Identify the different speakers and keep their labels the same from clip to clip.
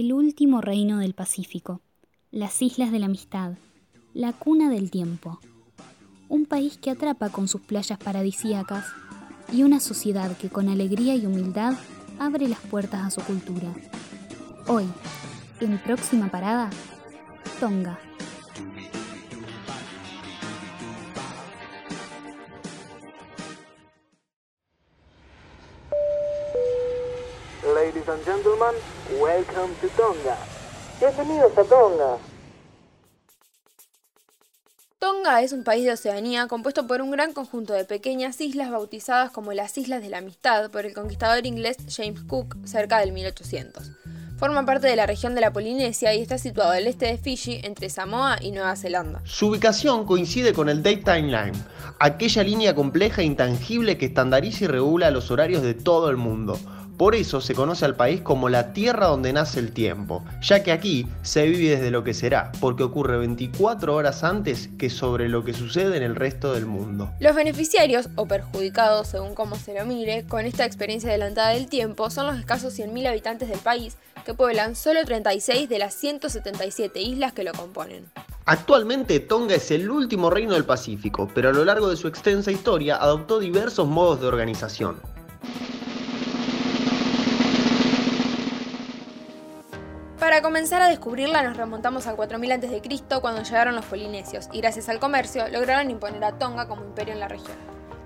Speaker 1: el último reino del Pacífico, las Islas de la Amistad, la cuna del tiempo. Un país que atrapa con sus playas paradisíacas y una sociedad que con alegría y humildad abre las puertas a su cultura. Hoy, en próxima parada, Tonga.
Speaker 2: Ladies and gentlemen, welcome to Tonga. Bienvenidos a Tonga.
Speaker 3: Tonga es un país de Oceanía compuesto por un gran conjunto de pequeñas islas bautizadas como las Islas de la Amistad por el conquistador inglés James Cook cerca del 1800. Forma parte de la región de la Polinesia y está situado al este de Fiji, entre Samoa y Nueva Zelanda.
Speaker 4: Su ubicación coincide con el Daytime Line, aquella línea compleja e intangible que estandariza y regula los horarios de todo el mundo. Por eso se conoce al país como la tierra donde nace el tiempo, ya que aquí se vive desde lo que será, porque ocurre 24 horas antes que sobre lo que sucede en el resto del mundo.
Speaker 3: Los beneficiarios, o perjudicados según cómo se lo mire, con esta experiencia adelantada del tiempo son los escasos 100.000 habitantes del país, que pueblan solo 36 de las 177 islas que lo componen.
Speaker 4: Actualmente Tonga es el último reino del Pacífico, pero a lo largo de su extensa historia adoptó diversos modos de organización.
Speaker 3: Para comenzar a descubrirla nos remontamos al 4000 a.C. cuando llegaron los polinesios y gracias al comercio lograron imponer a Tonga como imperio en la región.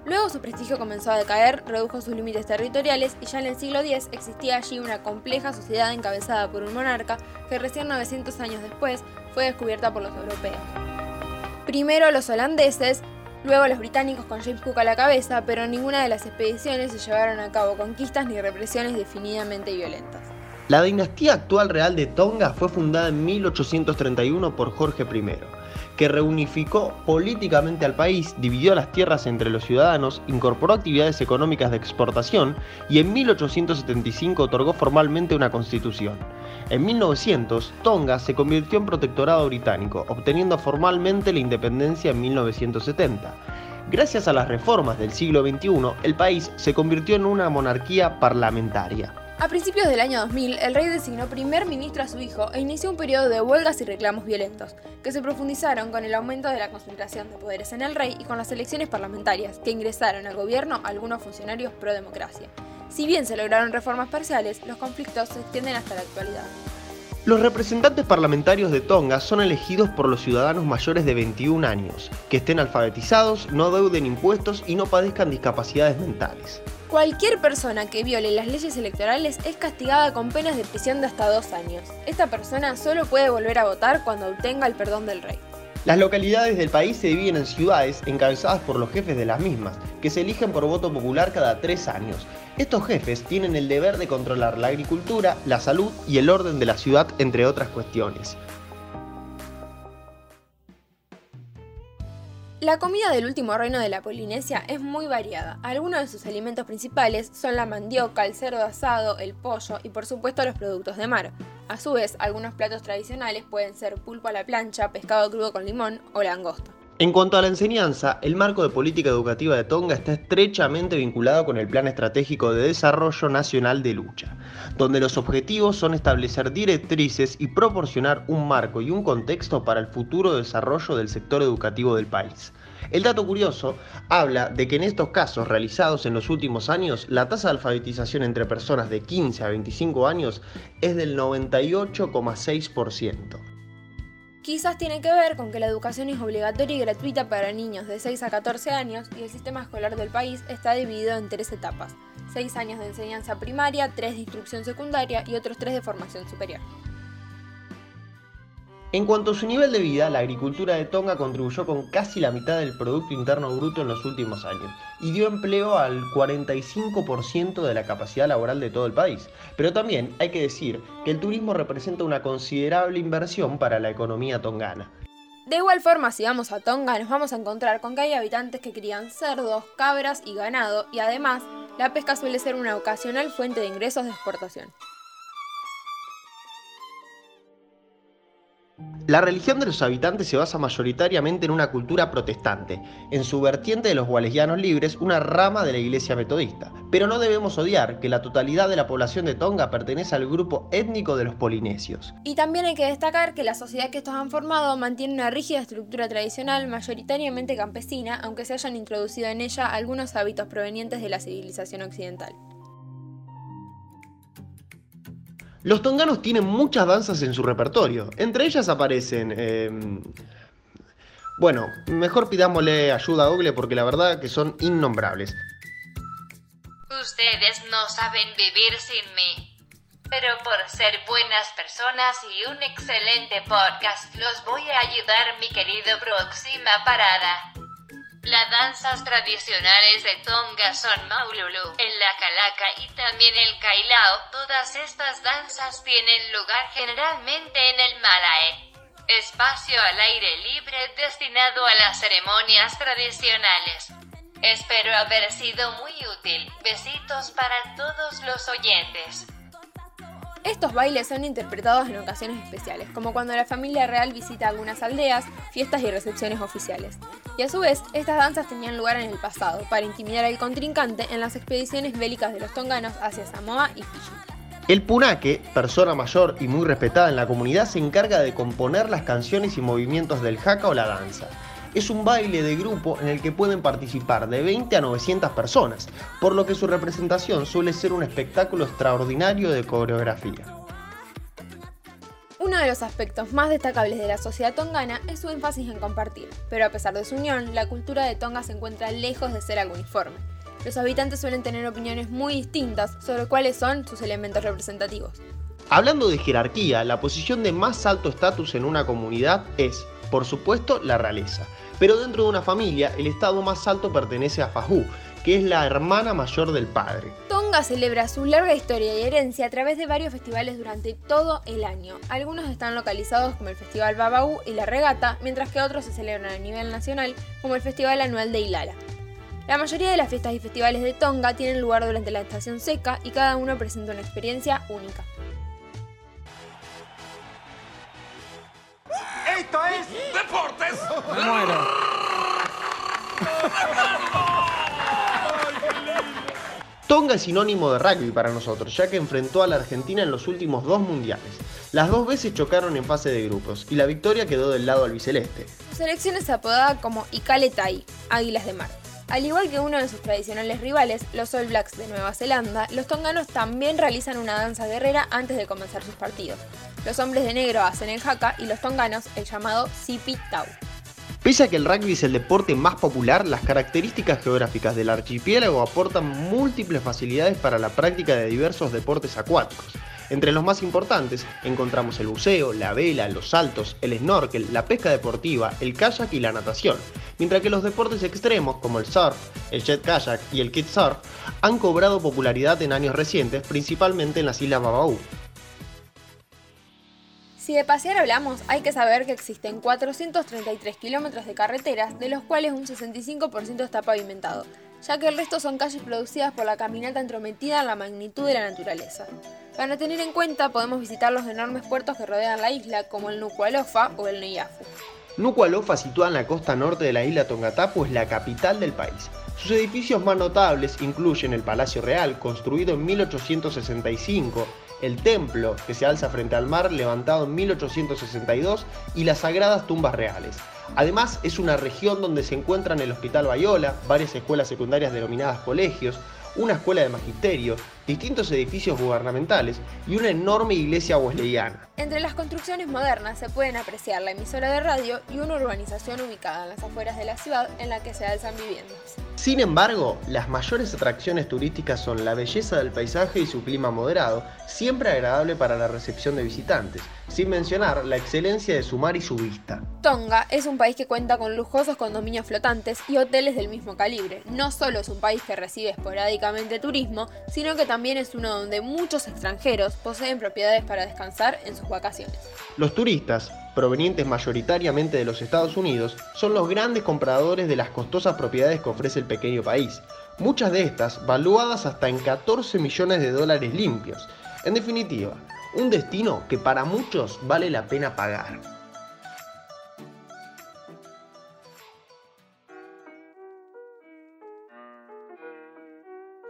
Speaker 3: Luego su prestigio comenzó a decaer, redujo sus límites territoriales y ya en el siglo X existía allí una compleja sociedad encabezada por un monarca que recién 900 años después fue descubierta por los europeos. Primero los holandeses, luego los británicos con James Cook a la cabeza, pero en ninguna de las expediciones se llevaron a cabo conquistas ni represiones definidamente violentas.
Speaker 4: La dinastía actual real de Tonga fue fundada en 1831 por Jorge I, que reunificó políticamente al país, dividió las tierras entre los ciudadanos, incorporó actividades económicas de exportación y en 1875 otorgó formalmente una constitución. En 1900, Tonga se convirtió en protectorado británico, obteniendo formalmente la independencia en 1970. Gracias a las reformas del siglo XXI, el país se convirtió en una monarquía parlamentaria.
Speaker 3: A principios del año 2000, el rey designó primer ministro a su hijo e inició un periodo de huelgas y reclamos violentos, que se profundizaron con el aumento de la concentración de poderes en el rey y con las elecciones parlamentarias, que ingresaron al gobierno algunos funcionarios pro democracia. Si bien se lograron reformas parciales, los conflictos se extienden hasta la actualidad.
Speaker 4: Los representantes parlamentarios de Tonga son elegidos por los ciudadanos mayores de 21 años, que estén alfabetizados, no deuden impuestos y no padezcan discapacidades mentales.
Speaker 3: Cualquier persona que viole las leyes electorales es castigada con penas de prisión de hasta dos años. Esta persona solo puede volver a votar cuando obtenga el perdón del rey.
Speaker 4: Las localidades del país se dividen en ciudades encabezadas por los jefes de las mismas, que se eligen por voto popular cada tres años. Estos jefes tienen el deber de controlar la agricultura, la salud y el orden de la ciudad, entre otras cuestiones.
Speaker 3: La comida del último reino de la Polinesia es muy variada. Algunos de sus alimentos principales son la mandioca, el cerdo asado, el pollo y por supuesto los productos de mar. A su vez, algunos platos tradicionales pueden ser pulpo a la plancha, pescado crudo con limón o langosta.
Speaker 4: En cuanto a la enseñanza, el marco de política educativa de Tonga está estrechamente vinculado con el Plan Estratégico de Desarrollo Nacional de Lucha, donde los objetivos son establecer directrices y proporcionar un marco y un contexto para el futuro desarrollo del sector educativo del país. El dato curioso habla de que en estos casos realizados en los últimos años, la tasa de alfabetización entre personas de 15 a 25 años es del 98,6%.
Speaker 3: Quizás tiene que ver con que la educación es obligatoria y gratuita para niños de 6 a 14 años y el sistema escolar del país está dividido en tres etapas. 6 años de enseñanza primaria, 3 de instrucción secundaria y otros 3 de formación superior.
Speaker 4: En cuanto a su nivel de vida, la agricultura de Tonga contribuyó con casi la mitad del Producto Interno Bruto en los últimos años y dio empleo al 45% de la capacidad laboral de todo el país. Pero también hay que decir que el turismo representa una considerable inversión para la economía tongana.
Speaker 3: De igual forma, si vamos a Tonga, nos vamos a encontrar con que hay habitantes que crían cerdos, cabras y ganado, y además, la pesca suele ser una ocasional fuente de ingresos de exportación.
Speaker 4: La religión de los habitantes se basa mayoritariamente en una cultura protestante, en su vertiente de los gualesianos libres, una rama de la iglesia metodista. Pero no debemos odiar que la totalidad de la población de Tonga pertenece al grupo étnico de los polinesios.
Speaker 3: Y también hay que destacar que la sociedad que estos han formado mantiene una rígida estructura tradicional, mayoritariamente campesina, aunque se hayan introducido en ella algunos hábitos provenientes de la civilización occidental.
Speaker 4: Los tonganos tienen muchas danzas en su repertorio. Entre ellas aparecen... em, bueno, mejor pidámosle ayuda a Google porque la verdad que son innombrables.
Speaker 5: Ustedes no saben vivir sin mí. Pero por ser buenas personas y un excelente podcast, los voy a ayudar mi querido próxima parada. Las danzas tradicionales de Tonga son Maululu, el Lakalaka y también el Kailao. Todas estas danzas tienen lugar generalmente en el Malae, espacio al aire libre destinado a las ceremonias tradicionales. Espero haber sido muy útil. Besitos para todos los oyentes.
Speaker 3: Estos bailes son interpretados en ocasiones especiales, como cuando la familia real visita algunas aldeas, fiestas y recepciones oficiales. Y a su vez, estas danzas tenían lugar en el pasado, para intimidar al contrincante en las expediciones bélicas de los tonganos hacia Samoa y Fiji.
Speaker 4: El punake, persona mayor y muy respetada en la comunidad, se encarga de componer las canciones y movimientos del haka o la danza. Es un baile de grupo en el que pueden participar de 20 a 900 personas, por lo que su representación suele ser un espectáculo extraordinario de coreografía.
Speaker 3: Uno de los aspectos más destacables de la sociedad tongana es su énfasis en compartir, pero a pesar de su unión, la cultura de Tonga se encuentra lejos de ser algo uniforme. Los habitantes suelen tener opiniones muy distintas sobre cuáles son sus elementos representativos.
Speaker 4: Hablando de jerarquía, la posición de más alto estatus en una comunidad es, por supuesto, la realeza. Pero dentro de una familia, el estado más alto pertenece a Fajú, que es la hermana mayor del padre.
Speaker 3: Tonga celebra su larga historia y herencia a través de varios festivales durante todo el año. Algunos están localizados como el Festival Babau y la Regata, mientras que otros se celebran a nivel nacional como el Festival Anual de Ilala. La mayoría de las fiestas y festivales de Tonga tienen lugar durante la estación seca y cada uno presenta una experiencia única.
Speaker 6: Esto es
Speaker 7: ¡Deportes!
Speaker 6: Me muero.
Speaker 4: Tonga es sinónimo de rugby para nosotros, ya que enfrentó a la Argentina en los últimos dos mundiales. Las dos veces chocaron en fase de grupos y la victoria quedó del lado albiceleste.
Speaker 3: Su selección es apodada como Ikaletai, Águilas de Mar. Al igual que uno de sus tradicionales rivales, los All Blacks de Nueva Zelanda, los tonganos también realizan una danza guerrera antes de comenzar sus partidos. Los hombres de negro hacen el haka y los tonganos el llamado Sipi Tau.
Speaker 4: Pese a que el rugby es el deporte más popular, las características geográficas del archipiélago aportan múltiples facilidades para la práctica de diversos deportes acuáticos. Entre los más importantes encontramos el buceo, la vela, los saltos, el snorkel, la pesca deportiva, el kayak y la natación, mientras que los deportes extremos como el surf, el jet kayak y el kitesurf han cobrado popularidad en años recientes, principalmente en las islas Babaú.
Speaker 3: Si de pasear hablamos, hay que saber que existen 433 kilómetros de carreteras, de los cuales un 65% está pavimentado, ya que el resto son calles producidas por la caminata entrometida en la magnitud de la naturaleza. Para tener en cuenta, podemos visitar los enormes puertos que rodean la isla, como el Nuku'alofa o el Nuiafu.
Speaker 4: Nuku'alofa, situada en la costa norte de la isla Tongatapu, es la capital del país. Sus edificios más notables incluyen el Palacio Real, construido en 1865, el templo, que se alza frente al mar, levantado en 1862, y las sagradas tumbas reales. Además, es una región donde se encuentran el Hospital Bayola, varias escuelas secundarias denominadas colegios, una escuela de magisterio, distintos edificios gubernamentales y una enorme iglesia wesleyana.
Speaker 3: Entre las construcciones modernas se pueden apreciar la emisora de radio y una urbanización ubicada en las afueras de la ciudad en la que se alzan viviendas.
Speaker 4: Sin embargo, las mayores atracciones turísticas son la belleza del paisaje y su clima moderado, siempre agradable para la recepción de visitantes, sin mencionar la excelencia de su mar y su vista.
Speaker 3: Tonga es un país que cuenta con lujosos condominios flotantes y hoteles del mismo calibre. No solo es un país que recibe esporádicamente turismo, sino que también es uno donde muchos extranjeros poseen propiedades para descansar en sus vacaciones.
Speaker 4: Los turistas, provenientes mayoritariamente de los Estados Unidos, son los grandes compradores de las costosas propiedades que ofrece el pequeño país, muchas de estas valuadas hasta en 14 millones de dólares limpios. En definitiva, un destino que para muchos vale la pena pagar.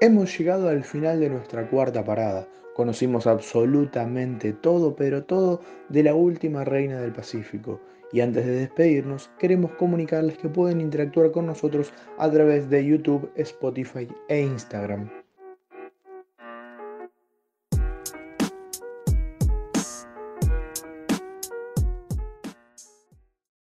Speaker 6: Hemos llegado al final de nuestra cuarta parada. Conocimos absolutamente todo, pero todo de la última reina del Pacífico. Y antes de despedirnos, queremos comunicarles que pueden interactuar con nosotros a través de YouTube, Spotify e Instagram.